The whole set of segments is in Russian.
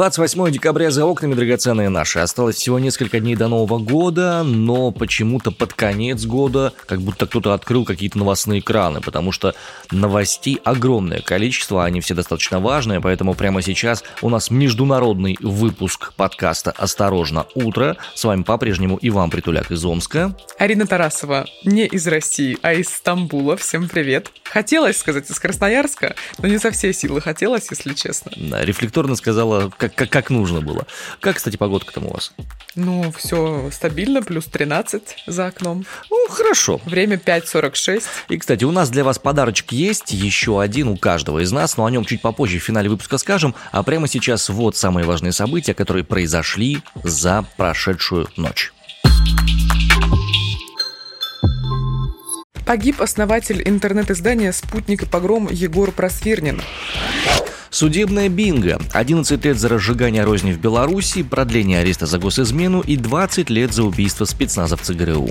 28 декабря за окнами, драгоценные наши. Осталось всего несколько дней до Нового года, но почему-то под конец года как будто кто-то открыл какие-то новостные экраны, потому что новостей огромное количество, они все достаточно важные, поэтому прямо сейчас у нас международный выпуск подкаста «Осторожно, утро». С вами по-прежнему Иван Притуляк из Омска. Арина Тарасова не из России, а из Стамбула. Всем привет. Хотелось сказать из Красноярска, но не со всей силы хотелось, если честно. Рефлекторно сказала как, как, как нужно было. Как, кстати, погодка там у вас? Ну, все стабильно, плюс 13 за окном. Ну, хорошо. Время 5.46. И, кстати, у нас для вас подарочек есть, еще один у каждого из нас, но о нем чуть попозже в финале выпуска скажем. А прямо сейчас вот самые важные события, которые произошли за прошедшую ночь. Погиб основатель интернет-издания «Спутник и погром» Егор Просвирнин. Судебная бинго. 11 лет за разжигание розни в Беларуси, продление ареста за госизмену и 20 лет за убийство спецназовца ГРУ.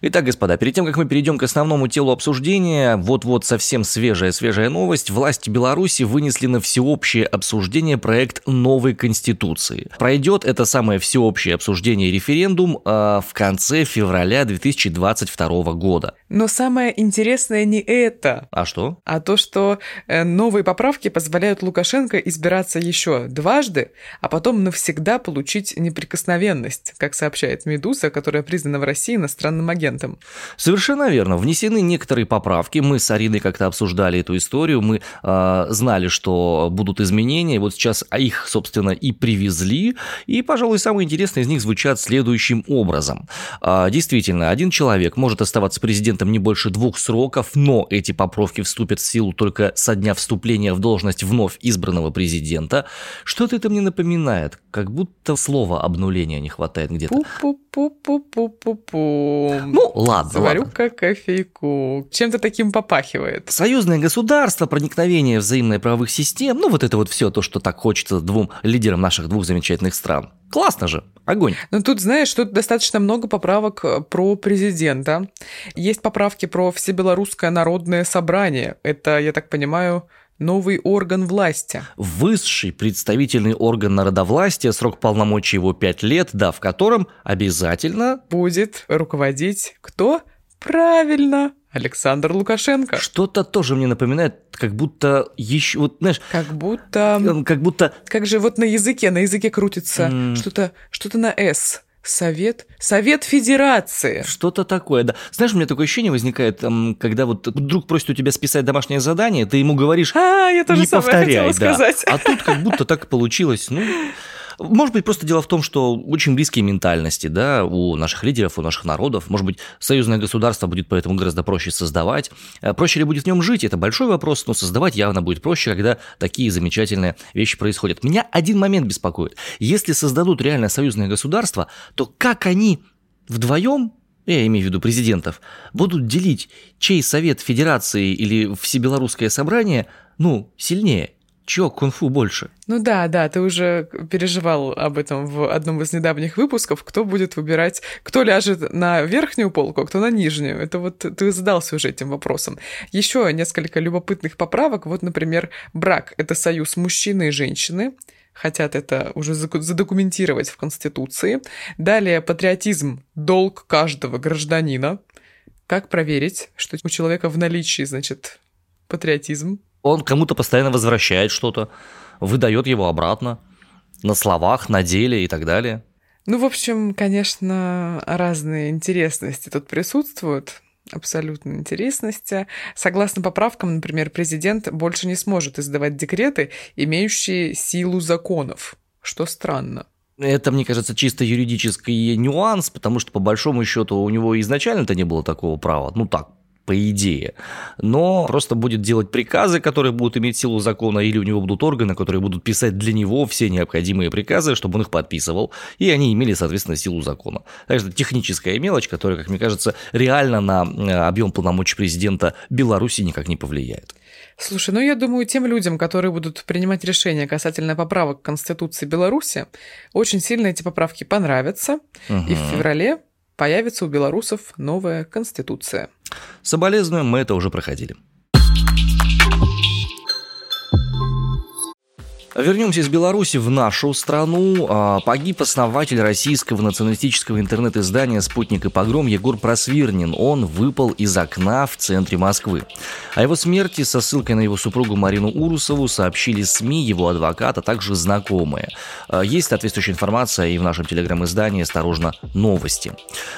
Итак, господа, перед тем, как мы перейдем к основному телу обсуждения, вот-вот совсем свежая-свежая новость. Власти Беларуси вынесли на всеобщее обсуждение проект новой Конституции. Пройдет это самое всеобщее обсуждение и референдум э, в конце февраля 2022 года. Но самое интересное не это. А что? А то, что э, новые поправки позволяют Лукашенко избираться еще дважды, а потом навсегда получить неприкосновенность, как сообщает «Медуза», которая признана в России иностранным агентом агентом. Совершенно верно. Внесены некоторые поправки. Мы с Ариной как-то обсуждали эту историю. Мы э, знали, что будут изменения. Вот сейчас их, собственно, и привезли. И, пожалуй, самые интересные из них звучат следующим образом. Э, действительно, один человек может оставаться президентом не больше двух сроков, но эти поправки вступят в силу только со дня вступления в должность вновь избранного президента. Что-то это мне напоминает, как будто слова обнуления не хватает где-то. Пу-пу-пу-пу-пу-пу. Ну, ладно, Заварю-ка кофейку. Чем-то таким попахивает. Союзное государство, проникновение взаимной правовых систем, ну вот это вот все то, что так хочется двум лидерам наших двух замечательных стран. Классно же, огонь. Ну тут, знаешь, тут достаточно много поправок э, про президента. Есть поправки про Всебелорусское народное собрание. Это, я так понимаю, новый орган власти. Высший представительный орган народовластия, срок полномочий его 5 лет, да, в котором обязательно... Будет руководить кто? Правильно, Александр Лукашенко. Что-то тоже мне напоминает, как будто еще, вот знаешь, как будто, как будто, как же вот на языке, на языке крутится mm. что-то, что-то на с. Совет? Совет Федерации. Что-то такое, да. Знаешь, у меня такое ощущение возникает, когда вот друг просит у тебя списать домашнее задание, ты ему говоришь, а, я тоже не повторяй, да. сказать. А тут как будто так получилось, ну... Может быть, просто дело в том, что очень близкие ментальности да, у наших лидеров, у наших народов. Может быть, союзное государство будет поэтому гораздо проще создавать. Э, проще ли будет в нем жить, это большой вопрос, но создавать явно будет проще, когда такие замечательные вещи происходят. Меня один момент беспокоит. Если создадут реально союзное государство, то как они вдвоем я имею в виду президентов, будут делить, чей совет федерации или всебелорусское собрание, ну, сильнее. Чё, кунг-фу больше? Ну да, да, ты уже переживал об этом в одном из недавних выпусков, кто будет выбирать, кто ляжет на верхнюю полку, а кто на нижнюю. Это вот ты задался уже этим вопросом. Еще несколько любопытных поправок. Вот, например, брак – это союз мужчины и женщины хотят это уже задокументировать в Конституции. Далее патриотизм – долг каждого гражданина. Как проверить, что у человека в наличии, значит, патриотизм? Он кому-то постоянно возвращает что-то, выдает его обратно на словах, на деле и так далее. Ну, в общем, конечно, разные интересности тут присутствуют абсолютно интересности. Согласно поправкам, например, президент больше не сможет издавать декреты, имеющие силу законов, что странно. Это, мне кажется, чисто юридический нюанс, потому что, по большому счету, у него изначально-то не было такого права. Ну так, по идее. Но просто будет делать приказы, которые будут иметь силу закона, или у него будут органы, которые будут писать для него все необходимые приказы, чтобы он их подписывал, и они имели, соответственно, силу закона. Так что техническая мелочь, которая, как мне кажется, реально на э, объем полномочий президента Беларуси никак не повлияет. Слушай, ну я думаю, тем людям, которые будут принимать решения касательно поправок к Конституции Беларуси, очень сильно эти поправки понравятся, угу. и в феврале появится у белорусов новая конституция. Соболезную, мы это уже проходили. Вернемся из Беларуси в нашу страну. А, погиб основатель российского националистического интернет-издания «Спутник и погром» Егор Просвирнин. Он выпал из окна в центре Москвы. О его смерти со ссылкой на его супругу Марину Урусову сообщили СМИ, его адвокат, а также знакомые. А, есть соответствующая информация и в нашем телеграм-издании «Осторожно, новости».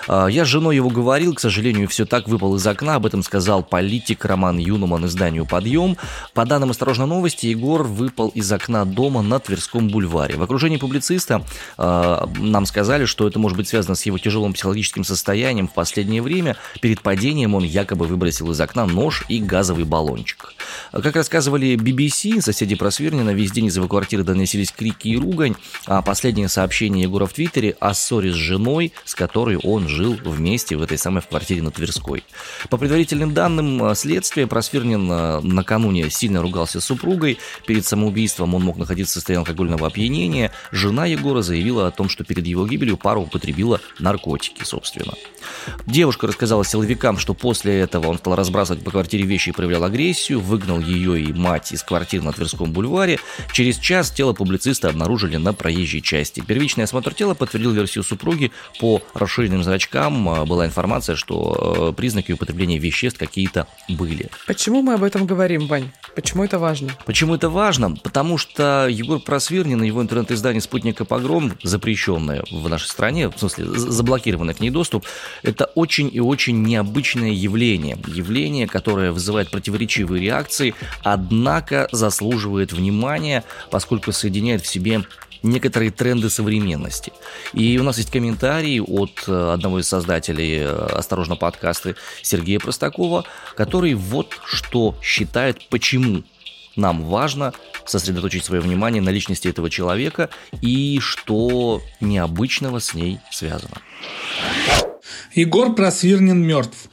А, я с женой его говорил, к сожалению, все так выпал из окна. Об этом сказал политик Роман Юнуман изданию «Подъем». По данным «Осторожно, новости», Егор выпал из окна дома на Тверском бульваре. В окружении публициста э, нам сказали, что это может быть связано с его тяжелым психологическим состоянием в последнее время. Перед падением он якобы выбросил из окна нож и газовый баллончик. Как рассказывали BBC, соседи Просвернина весь день из его квартиры доносились крики и ругань, а последнее сообщение Егора в Твиттере о ссоре с женой, с которой он жил вместе в этой самой квартире на Тверской. По предварительным данным э, следствия, Просвернин э, накануне сильно ругался с супругой. Перед самоубийством он мог находиться в состоянии алкогольного опьянения. Жена Егора заявила о том, что перед его гибелью пара употребила наркотики, собственно. Девушка рассказала силовикам, что после этого он стал разбрасывать по квартире вещи и проявлял агрессию, выгнал ее и мать из квартиры на Тверском бульваре. Через час тело публициста обнаружили на проезжей части. Первичный осмотр тела подтвердил версию супруги. По расширенным зрачкам а, была информация, что э, признаки употребления веществ какие-то были. Почему мы об этом говорим, Вань? Почему это важно? Почему это важно? Потому что Егор Просвирнин и его интернет-издание «Спутник и погром», запрещенное в нашей стране, в смысле заблокированный к ней доступ, это очень и очень необычное явление. Явление, которое вызывает противоречивые реакции, однако заслуживает внимания, поскольку соединяет в себе некоторые тренды современности. И у нас есть комментарий от э, одного из создателей э, «Осторожно, подкасты» Сергея Простакова, который вот что считает, почему нам важно сосредоточить свое внимание на личности этого человека и что необычного с ней связано. Егор Просвирнин мертв.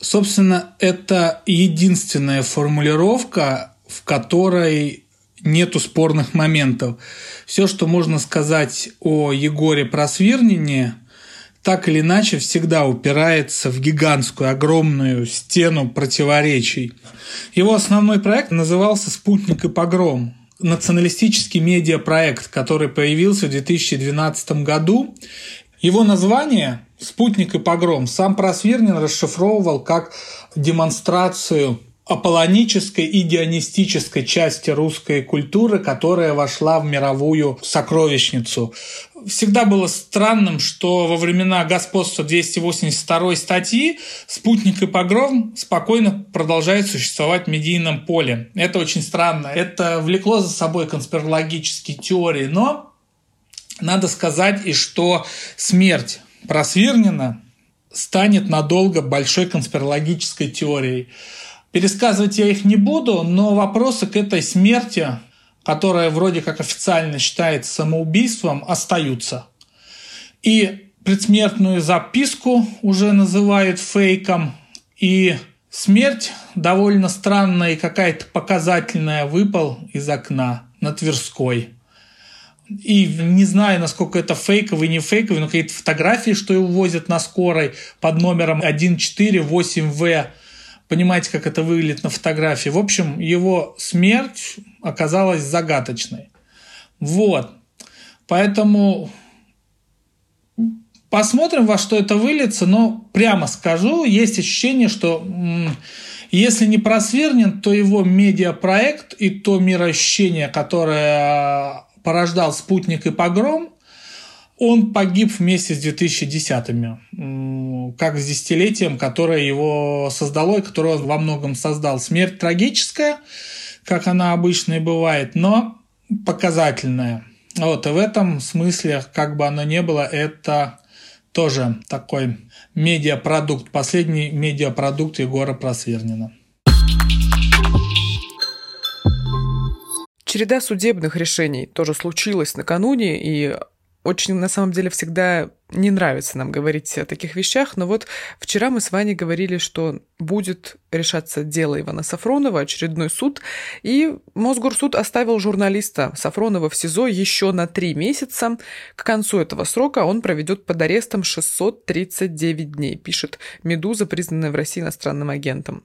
Собственно, это единственная формулировка, в которой нету спорных моментов. Все, что можно сказать о Егоре Просвирнине, так или иначе всегда упирается в гигантскую, огромную стену противоречий. Его основной проект назывался «Спутник и погром», националистический медиапроект, который появился в 2012 году. Его название «Спутник и погром» сам Просвирнин расшифровывал как демонстрацию аполлонической и дионистической части русской культуры, которая вошла в мировую сокровищницу. Всегда было странным, что во времена господства 282 статьи спутник и погром спокойно продолжают существовать в медийном поле. Это очень странно. Это влекло за собой конспирологические теории, но надо сказать и что смерть Просвирнина станет надолго большой конспирологической теорией. Пересказывать я их не буду, но вопросы к этой смерти, которая вроде как официально считается самоубийством, остаются. И предсмертную записку уже называют фейком, и смерть довольно странная и какая-то показательная выпал из окна на Тверской. И не знаю, насколько это фейковый, не фейковый, но какие-то фотографии, что его возят на скорой под номером 148В понимаете, как это выглядит на фотографии. В общем, его смерть оказалась загадочной. Вот. Поэтому посмотрим, во что это выльется, но прямо скажу, есть ощущение, что если не просвернен, то его медиапроект и то мироощущение, которое порождал «Спутник» и «Погром», он погиб вместе с 2010-ми, как с десятилетием, которое его создало и которое он во многом создал. Смерть трагическая, как она обычно и бывает, но показательная. Вот, и в этом смысле, как бы оно ни было, это тоже такой медиапродукт, последний медиапродукт Егора Просвернина. Череда судебных решений тоже случилась накануне, и очень, на самом деле, всегда не нравится нам говорить о таких вещах, но вот вчера мы с Ваней говорили, что будет решаться дело Ивана Сафронова, очередной суд, и Мосгорсуд оставил журналиста Сафронова в СИЗО еще на три месяца. К концу этого срока он проведет под арестом 639 дней, пишет «Медуза», признанная в России иностранным агентом.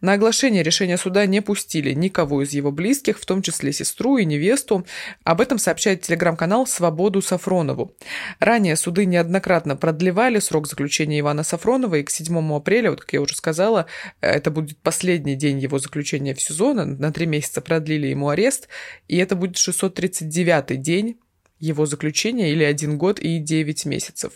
На оглашение решения суда не пустили никого из его близких, в том числе сестру и невесту. Об этом сообщает телеграм-канал «Свободу Сафронову». Ранее суды неоднократно продлевали срок заключения Ивана Сафронова, и к 7 апреля, вот как я уже сказала, это будет последний день его заключения в СИЗО, на три месяца продлили ему арест, и это будет 639-й день его заключения или один год и 9 месяцев.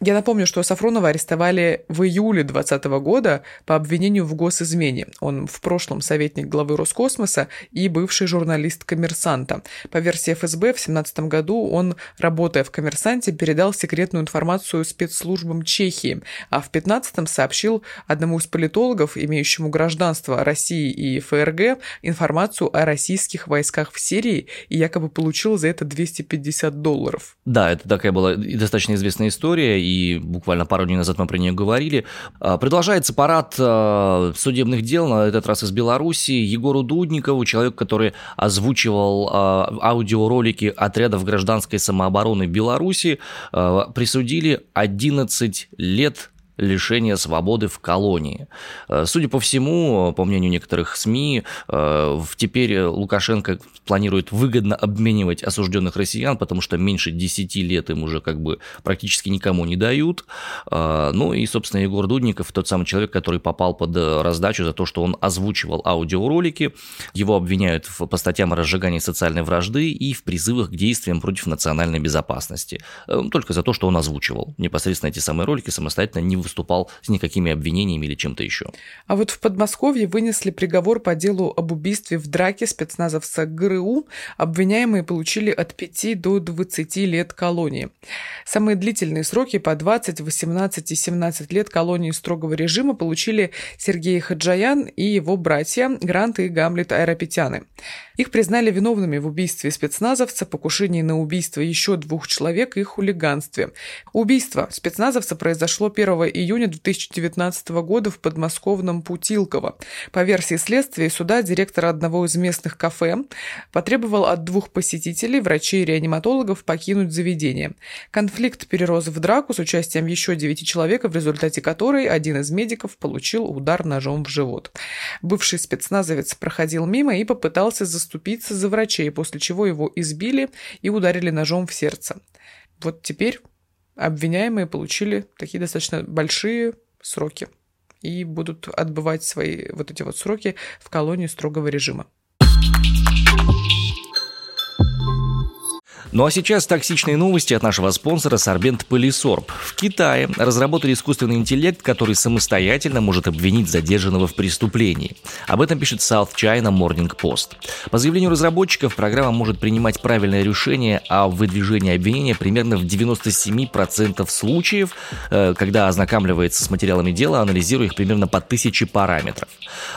Я напомню, что Сафронова арестовали в июле 2020 года по обвинению в госизмене. Он в прошлом советник главы Роскосмоса и бывший журналист «Коммерсанта». По версии ФСБ, в 2017 году он, работая в «Коммерсанте», передал секретную информацию спецслужбам Чехии, а в 2015 сообщил одному из политологов, имеющему гражданство России и ФРГ, информацию о российских войсках в Сирии и якобы получил за это 250 50 долларов. Да, это такая была достаточно известная история, и буквально пару дней назад мы про нее говорили. А, продолжается парад а, судебных дел, на этот раз из Беларуси, Егору Дудникову, человек, который озвучивал а, аудиоролики отрядов гражданской самообороны Беларуси, присудили 11 лет лишения свободы в колонии. Э, судя по всему, по мнению некоторых СМИ, э, теперь Лукашенко планирует выгодно обменивать осужденных россиян, потому что меньше 10 лет им уже как бы практически никому не дают. Э, ну и, собственно, Егор Дудников, тот самый человек, который попал под раздачу за то, что он озвучивал аудиоролики. Его обвиняют по статьям о разжигании социальной вражды и в призывах к действиям против национальной безопасности. Только за то, что он озвучивал непосредственно эти самые ролики самостоятельно, не выступал с никакими обвинениями или чем-то еще. А вот в Подмосковье вынесли приговор по делу об убийстве в драке спецназовца ГРУ. Обвиняемые получили от 5 до 20 лет колонии. Самые длительные сроки по 20, 18 и 17 лет колонии строгого режима получили Сергей Хаджаян и его братья Грант и Гамлет Айрапетяны. Их признали виновными в убийстве спецназовца, покушении на убийство еще двух человек и хулиганстве. Убийство спецназовца произошло 1 июня 2019 года в подмосковном Путилково. По версии следствия суда директор одного из местных кафе потребовал от двух посетителей, врачей и реаниматологов, покинуть заведение. Конфликт перерос в драку с участием еще девяти человек, в результате которой один из медиков получил удар ножом в живот. Бывший спецназовец проходил мимо и попытался заступить заступиться за врачей, после чего его избили и ударили ножом в сердце. Вот теперь обвиняемые получили такие достаточно большие сроки и будут отбывать свои вот эти вот сроки в колонии строгого режима. Ну а сейчас токсичные новости от нашего спонсора Сорбент Полисорб. В Китае разработали искусственный интеллект, который самостоятельно может обвинить задержанного в преступлении. Об этом пишет South China Morning Post. По заявлению разработчиков, программа может принимать правильное решение о выдвижении обвинения примерно в 97% случаев, э, когда ознакомливается с материалами дела, анализируя их примерно по тысяче параметров.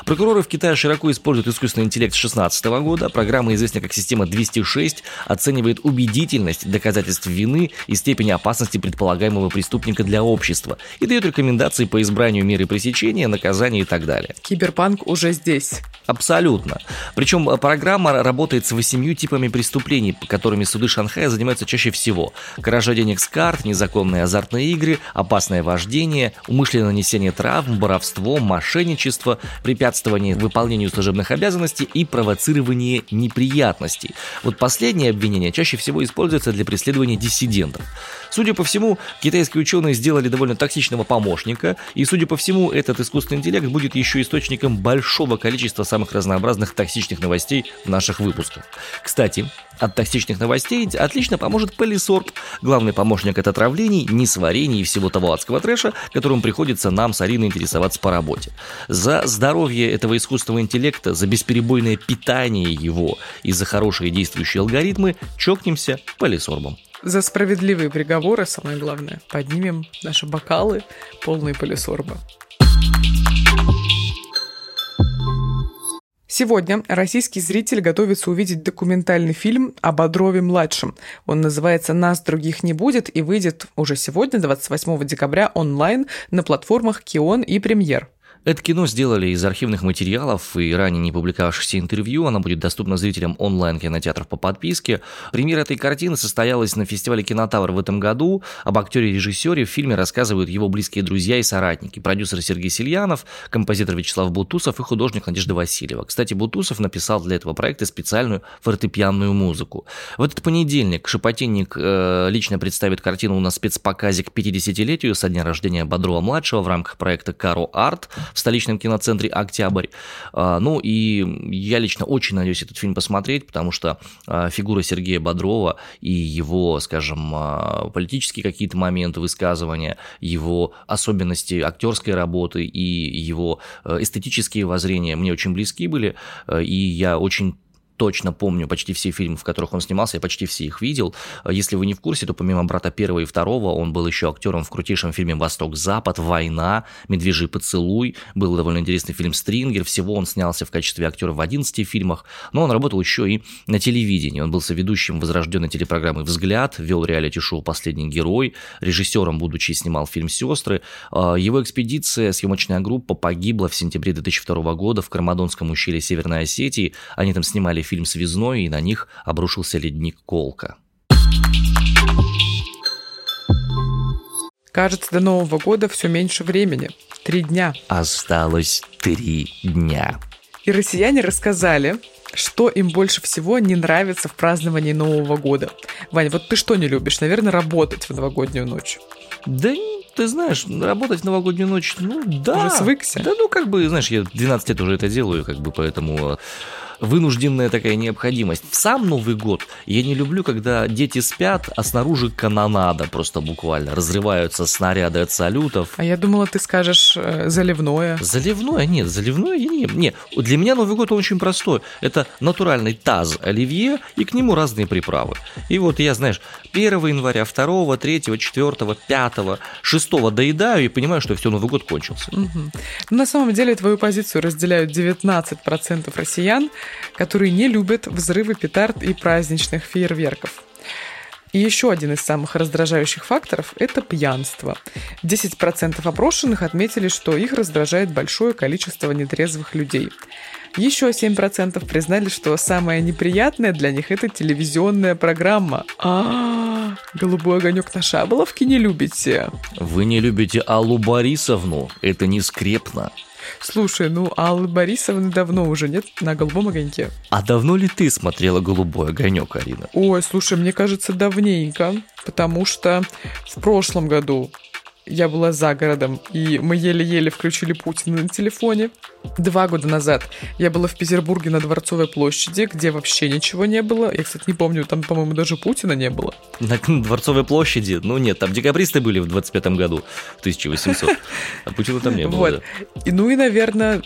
Прокуроры в Китае широко используют искусственный интеллект с 2016 года. Программа, известная как система 206, оценивает убийство убедительность доказательств вины и степень опасности предполагаемого преступника для общества и дает рекомендации по избранию меры пресечения, наказания и так далее. Киберпанк уже здесь. Абсолютно. Причем э, программа работает с восемью типами преступлений, которыми суды Шанхая занимаются чаще всего. Кража денег с карт, незаконные азартные игры, опасное вождение, умышленное нанесение травм, воровство, мошенничество, препятствование выполнению служебных обязанностей и провоцирование неприятностей. Вот последнее обвинение чаще всего всего используется для преследования диссидентов. Судя по всему, китайские ученые сделали довольно токсичного помощника, и, судя по всему, этот искусственный интеллект будет еще источником большого количества самых разнообразных токсичных новостей в наших выпусках. Кстати, от токсичных новостей отлично поможет Полисорб, главный помощник от отравлений, несварений и всего того адского трэша, которым приходится нам с Ариной интересоваться по работе. За здоровье этого искусственного интеллекта, за бесперебойное питание его и за хорошие действующие алгоритмы чокнемся Полисорбом. За справедливые приговоры, самое главное, поднимем наши бокалы, полные полисорба. Сегодня российский зритель готовится увидеть документальный фильм об Бодрове-младшем. Он называется «Нас других не будет» и выйдет уже сегодня, 28 декабря, онлайн на платформах Кион и Премьер. Это кино сделали из архивных материалов и ранее не публиковавшихся интервью. Оно будет доступно зрителям онлайн-кинотеатров по подписке. Премьера этой картины состоялась на фестивале «Кинотавр» в этом году. Об актере и режиссере в фильме рассказывают его близкие друзья и соратники. Продюсер Сергей Сельянов, композитор Вячеслав Бутусов и художник Надежда Васильева. Кстати, Бутусов написал для этого проекта специальную фортепианную музыку. В этот понедельник Шепотинник э, лично представит картину на спецпоказе к 50-летию со дня рождения Бодрова-младшего в рамках проекта «Каро Арт» в столичном киноцентре «Октябрь». А, ну и я лично очень надеюсь этот фильм посмотреть, потому что а, фигура Сергея Бодрова и его, скажем, а, политические какие-то моменты высказывания, его особенности актерской работы и его эстетические воззрения мне очень близки были, и я очень точно помню почти все фильмы, в которых он снимался, я почти все их видел. Если вы не в курсе, то помимо «Брата первого» и второго, он был еще актером в крутейшем фильме «Восток-Запад», «Война», «Медвежий поцелуй», был довольно интересный фильм «Стрингер», всего он снялся в качестве актера в 11 фильмах, но он работал еще и на телевидении. Он был соведущим возрожденной телепрограммы «Взгляд», вел реалити-шоу «Последний герой», режиссером, будучи, снимал фильм «Сестры». А, его экспедиция, съемочная группа погибла в сентябре 2002 года в Кармадонском ущелье Северной Осетии. Они там снимали фильм «Связной», и на них обрушился ледник Колка. Кажется, до Нового года все меньше времени. Три дня. Осталось три дня. И россияне рассказали, что им больше всего не нравится в праздновании Нового года. Ваня, вот ты что не любишь? Наверное, работать в новогоднюю ночь. Да ты знаешь, работать в новогоднюю ночь, ну да. Уже свыкся? Да, ну как бы, знаешь, я 12 лет уже это делаю, как бы, поэтому вынужденная такая необходимость. В сам Новый год я не люблю, когда дети спят, а снаружи канонада просто буквально. Разрываются снаряды от салютов. А я думала, ты скажешь э, заливное. Заливное? Нет, заливное я не... Не, для меня Новый год очень простой. Это натуральный таз оливье и к нему разные приправы. И вот я, знаешь, 1 января, 2, 3, 4, 5, 6 доедаю и понимаю, что все, Новый год кончился. Угу. На самом деле твою позицию разделяют 19% россиян, которые не любят взрывы петард и праздничных фейерверков. И еще один из самых раздражающих факторов – это пьянство. 10% опрошенных отметили, что их раздражает большое количество нетрезвых людей. Еще 7% признали, что самое неприятное для них – это телевизионная программа. А, голубой огонек на Шаболовке не любите? Вы не любите Аллу Борисовну? Это не скрепно. Слушай, ну Аллы Борисовны давно уже нет на голубом огоньке. А давно ли ты смотрела голубой огонек, Арина? Ой, слушай, мне кажется, давненько, потому что в прошлом году я была за городом, и мы еле-еле включили Путина на телефоне. Два года назад я была в Петербурге на Дворцовой площади, где вообще ничего не было. Я, кстати, не помню, там, по-моему, даже Путина не было. На Дворцовой площади? Ну нет, там декабристы были в 25-м году, в 1800. А Путина там не было, вот. И, ну и, наверное,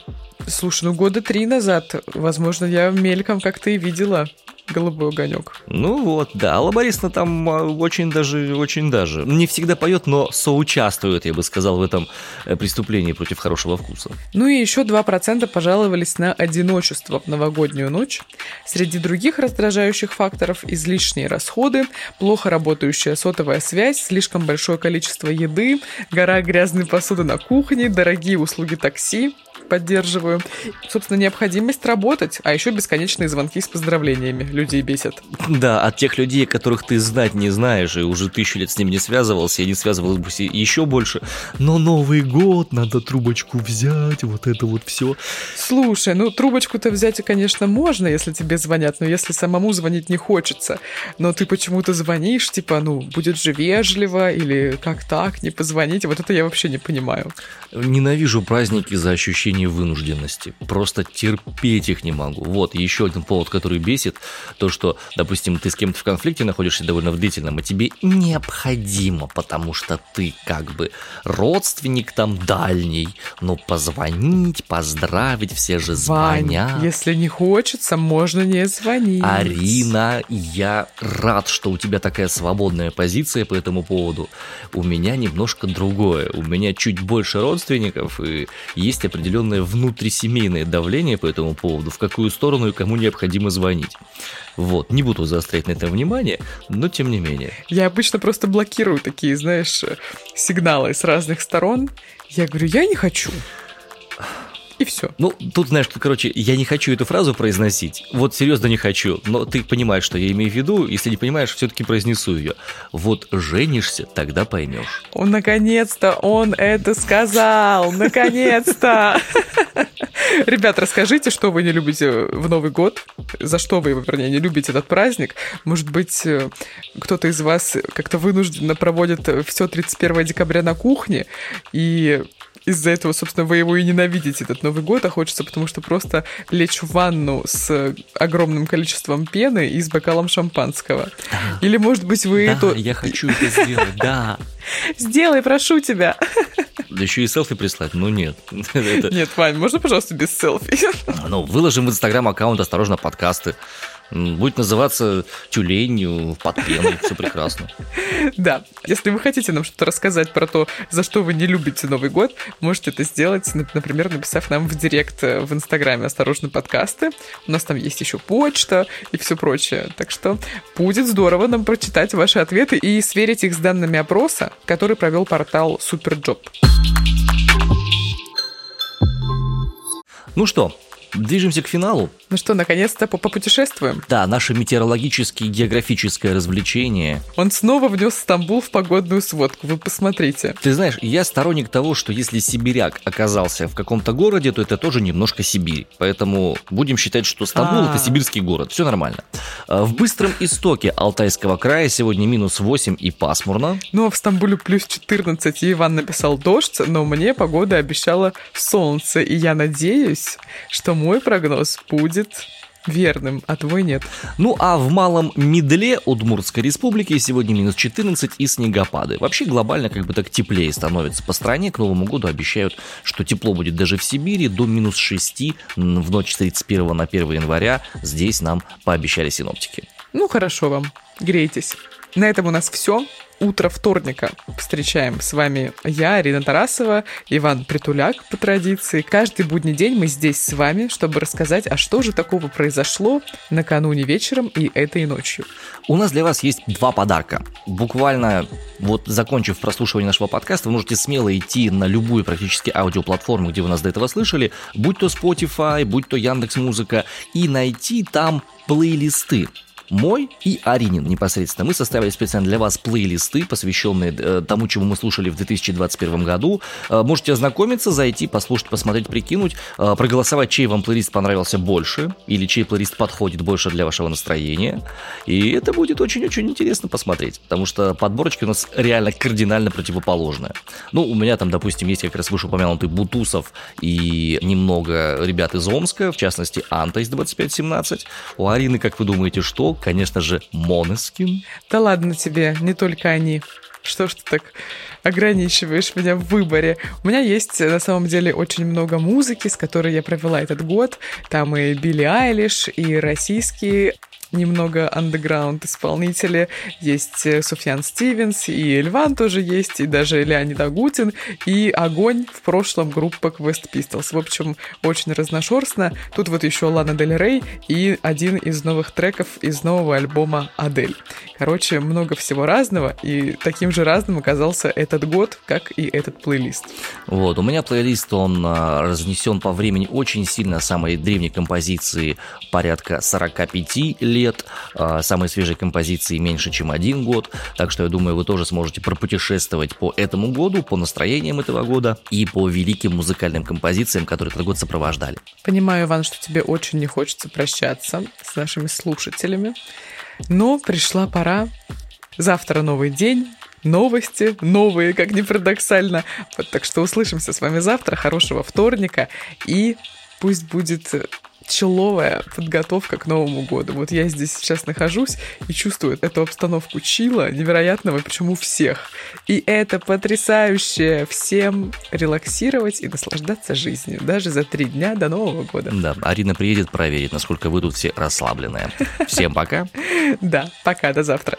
слушай, ну года три назад, возможно, я мельком как-то и видела голубой огонек. Ну вот, да, Алла Борисовна там а, очень даже, очень даже. Не всегда поет, но соучаствует, я бы сказал, в этом э, преступлении против хорошего вкуса. Ну и еще 2% пожаловались на одиночество в новогоднюю ночь. Среди других раздражающих факторов излишние расходы, плохо работающая сотовая связь, слишком большое количество еды, гора грязной посуды на кухне, дорогие услуги такси поддерживаю. Собственно, необходимость работать, а еще бесконечные звонки с поздравлениями. Людей бесят. Да, от тех людей, которых ты знать не знаешь, и уже тысячу лет с ним не связывался, я не связывался бы еще больше. Но Новый год, надо трубочку взять, вот это вот все. Слушай, ну трубочку-то взять, конечно, можно, если тебе звонят, но если самому звонить не хочется. Но ты почему-то звонишь, типа, ну, будет же вежливо, или как так, не позвонить. Вот это я вообще не понимаю. Ненавижу праздники за ощущение ощущение вынужденности. Просто терпеть их не могу. Вот, еще один повод, который бесит, то, что, допустим, ты с кем-то в конфликте находишься довольно в длительном, а тебе необходимо, потому что ты как бы родственник там дальний, но позвонить, поздравить, все же звонят. Вань, если не хочется, можно не звонить. Арина, я рад, что у тебя такая свободная позиция по этому поводу. У меня немножко другое. У меня чуть больше родственников, и есть определенные определенное внутрисемейное давление по этому поводу, в какую сторону и кому необходимо звонить. Вот, не буду заострять на этом внимание, но тем не менее. Я обычно просто блокирую такие, знаешь, сигналы с разных сторон. Я говорю, я не хочу. И все. Ну, тут, знаешь, короче, я не хочу эту фразу произносить. Вот серьезно не хочу. Но ты понимаешь, что я имею в виду. Если не понимаешь, все-таки произнесу ее. Вот женишься, тогда поймешь. Он, наконец-то, он это сказал. Наконец-то. Ребят, расскажите, что вы не любите в Новый год. За что вы, вернее, не любите этот праздник. Может быть, э, кто-то из вас как-то вынужденно проводит все 31 декабря на кухне и из-за этого, собственно, вы его и ненавидите, этот Новый год, а хочется потому что просто лечь в ванну с огромным количеством пены и с бокалом шампанского. Да. Или, может быть, вы... Да, это... я хочу это сделать, да. Сделай, прошу тебя. Да еще и селфи прислать? Ну нет. Нет, Вань, можно, пожалуйста, без селфи? Ну, выложим в Инстаграм-аккаунт «Осторожно, подкасты». Будет называться тюлень под пеной, все прекрасно. Да, если вы хотите нам что-то рассказать про то, за что вы не любите Новый год, можете это сделать, например, написав нам в директ э, в Инстаграме «Осторожно, подкасты». У нас там есть еще почта и все прочее. Так что будет здорово нам прочитать ваши ответы и сверить их с данными опроса, который провел портал SuperJob. Ну что, Движемся к финалу. Ну что, наконец-то попутешествуем? Да, наше метеорологическое географическое развлечение. Он снова внес Стамбул в погодную сводку, вы посмотрите. Ты знаешь, я сторонник того, что если сибиряк оказался в каком-то городе, то это тоже немножко Сибирь. Поэтому будем считать, что Стамбул А-а-а. это сибирский город. Все нормально. А, в быстром истоке Алтайского края сегодня минус 8 и пасмурно. Ну а в Стамбуле плюс 14, и Иван написал дождь, но мне погода обещала солнце, и я надеюсь, что мой прогноз будет верным, а твой нет. Ну а в Малом Медле Удмуртской республики сегодня минус 14 и снегопады. Вообще глобально как бы так теплее становится по стране. К Новому году обещают, что тепло будет даже в Сибири до минус 6 в ночь с 31 на 1 января. Здесь нам пообещали синоптики. Ну хорошо вам, грейтесь. На этом у нас все утро вторника. Встречаем с вами я, Арина Тарасова, Иван Притуляк по традиции. Каждый будний день мы здесь с вами, чтобы рассказать, а что же такого произошло накануне вечером и этой ночью. У нас для вас есть два подарка. Буквально вот закончив прослушивание нашего подкаста, вы можете смело идти на любую практически аудиоплатформу, где вы нас до этого слышали, будь то Spotify, будь то Яндекс Музыка, и найти там плейлисты мой и Аринин непосредственно. Мы составили специально для вас плейлисты, посвященные э, тому, чему мы слушали в 2021 году. Э, можете ознакомиться, зайти, послушать, посмотреть, прикинуть, э, проголосовать, чей вам плейлист понравился больше, или чей плейлист подходит больше для вашего настроения. И это будет очень-очень интересно посмотреть, потому что подборочки у нас реально кардинально противоположная. Ну, у меня там, допустим, есть как раз вышеупомянутый Бутусов и немного ребят из Омска, в частности, Анта из 2517. У Арины, как вы думаете, что? Конечно же, Монескин. Да ладно тебе, не только они. Что ж ты так ограничиваешь меня в выборе. У меня есть на самом деле очень много музыки, с которой я провела этот год. Там и Билли Айлиш, и российские немного андеграунд исполнители. Есть э, Суфьян Стивенс, и Эльван тоже есть, и даже Леонид Агутин, и Огонь в прошлом группа Quest Pistols. В общем, очень разношерстно. Тут вот еще Лана Дель Рей и один из новых треков из нового альбома Адель. Короче, много всего разного, и таким же разным оказался этот год, как и этот плейлист. Вот, у меня плейлист, он а, разнесен по времени очень сильно самой древней композиции порядка 45 лет лет, а, самые свежие композиции меньше, чем один год, так что я думаю, вы тоже сможете пропутешествовать по этому году, по настроениям этого года и по великим музыкальным композициям, которые этот год сопровождали. Понимаю, Иван, что тебе очень не хочется прощаться с нашими слушателями, но пришла пора. Завтра новый день, новости новые, как ни парадоксально. Вот, так что услышимся с вами завтра. Хорошего вторника. И пусть будет человая подготовка к Новому году. Вот я здесь сейчас нахожусь и чувствую эту обстановку чила невероятного, причем у всех. И это потрясающе. Всем релаксировать и наслаждаться жизнью, даже за три дня до Нового года. Да, Арина приедет проверить, насколько вы тут все расслабленные. Всем пока. Да, пока, до завтра.